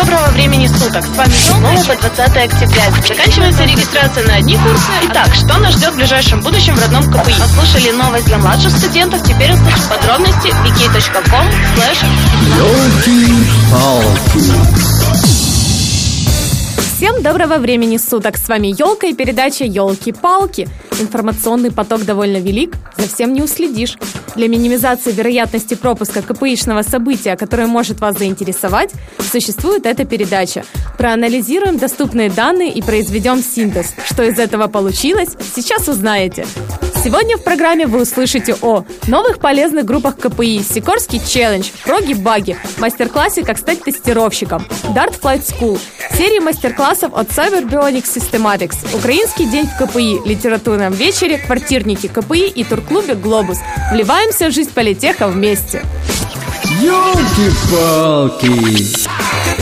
доброго времени суток. С вами снова по 20 октября. Заканчивается регистрация на одни курсы. Итак, что нас ждет в ближайшем будущем в родном КПИ? Послушали новость для младших студентов, теперь услышим подробности wiki.com slash Всем доброго времени суток! С вами Елка и передача Елки-палки. Информационный поток довольно велик, за всем не уследишь. Для минимизации вероятности пропуска КПИшного события, которое может вас заинтересовать, существует эта передача. Проанализируем доступные данные и произведем синтез. Что из этого получилось, сейчас узнаете. Сегодня в программе вы услышите о новых полезных группах КПИ, Сикорский челлендж, проги баги, мастер-классе «Как стать тестировщиком», Dart Flight School, серии мастер-классов от Cyber Bionics Systematics, Украинский день в КПИ, литературном вечере, квартирники КПИ и турклубе «Глобус». Вливаемся в жизнь политеха вместе. Ёлки-палки!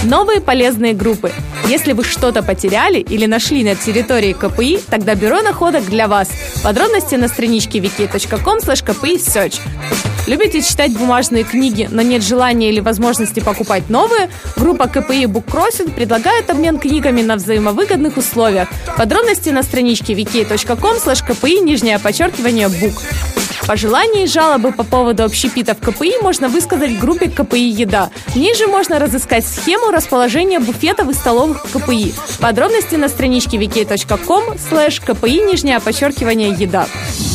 Новые полезные группы. Если вы что-то потеряли или нашли на территории КПИ, тогда бюро находок для вас. Подробности на страничке wiki.com search. Любите читать бумажные книги, но нет желания или возможности покупать новые? Группа КПИ Crossing предлагает обмен книгами на взаимовыгодных условиях. Подробности на страничке wiki.com kpi нижнее подчеркивание book. Пожелания и жалобы по поводу общепита в КПИ можно высказать в группе КПИ «Еда». Ниже можно разыскать схему расположения буфетов и столовых в КПИ. Подробности на страничке wiki.com slash КПИ нижнее подчеркивание «Еда».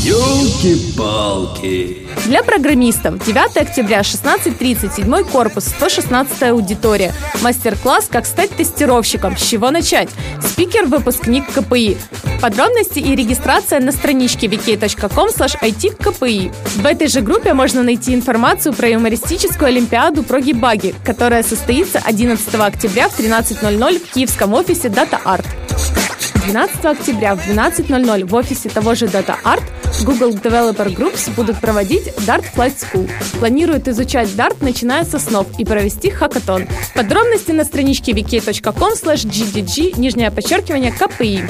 Ёлки-палки! Для программистов 9 октября 16.30 седьмой корпус 116 аудитория. Мастер-класс «Как стать тестировщиком. С чего начать?» Спикер выпускник КПИ. Подробности и регистрация на страничке wiki.com itkpi. В этой же группе можно найти информацию про юмористическую олимпиаду про гибаги, которая состоится 11 октября в 13.00 в киевском офисе Data Art. 12 октября в 12.00 в офисе того же Data Art Google Developer Groups будут проводить Dart Flight School. Планируют изучать Dart, начиная со снов, и провести хакатон. Подробности на страничке wiki.com gdg, нижнее подчеркивание, КПИ.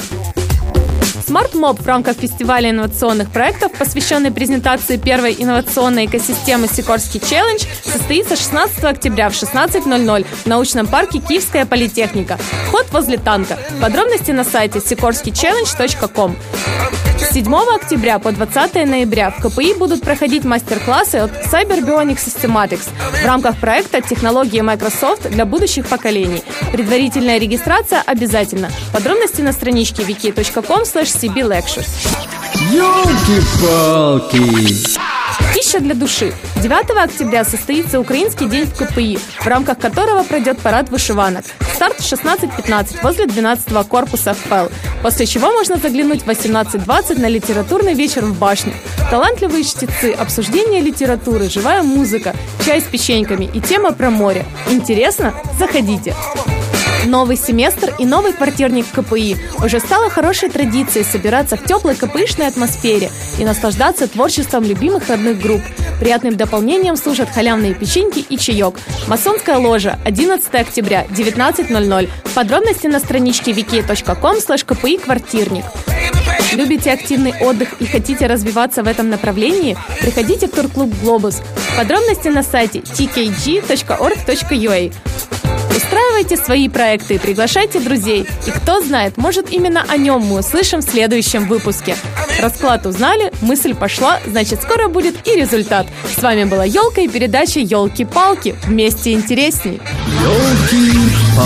Smart в рамках фестиваля инновационных проектов, посвященный презентации первой инновационной экосистемы Сикорский челлендж, состоится 16 октября в 16.00 в научном парке Киевская политехника. Вход возле танка. Подробности на сайте sikorskiychallenge.com. С 7 октября по 20 ноября в КПИ будут проходить мастер-классы от Cyber Bionic Systematics в рамках проекта «Технологии Microsoft для будущих поколений». Предварительная регистрация обязательна. Подробности на страничке wiki.com cblectures. Ёлки-палки! Пища для души. 9 октября состоится Украинский день в КПИ, в рамках которого пройдет парад вышиванок. Старт в 16.15 возле 12 корпуса ФПЛ, после чего можно заглянуть в 18.20 на литературный вечер в башню. Талантливые чтецы, обсуждение литературы, живая музыка, чай с печеньками и тема про море. Интересно? Заходите! Новый семестр и новый квартирник КПИ уже стало хорошей традицией собираться в теплой КПИшной атмосфере и наслаждаться творчеством любимых родных групп. Приятным дополнением служат халявные печеньки и чаек. Масонская ложа, 11 октября, 19.00. Подробности на страничке wiki.com kpi квартирник. Любите активный отдых и хотите развиваться в этом направлении? Приходите в турклуб «Глобус». Подробности на сайте tkg.org.ua. Устраивайте свои проекты и приглашайте друзей. И кто знает, может именно о нем мы услышим в следующем выпуске. Расклад узнали, мысль пошла, значит скоро будет и результат. С вами была Елка и передача Елки-палки. Вместе интересней. Ёлки-палки!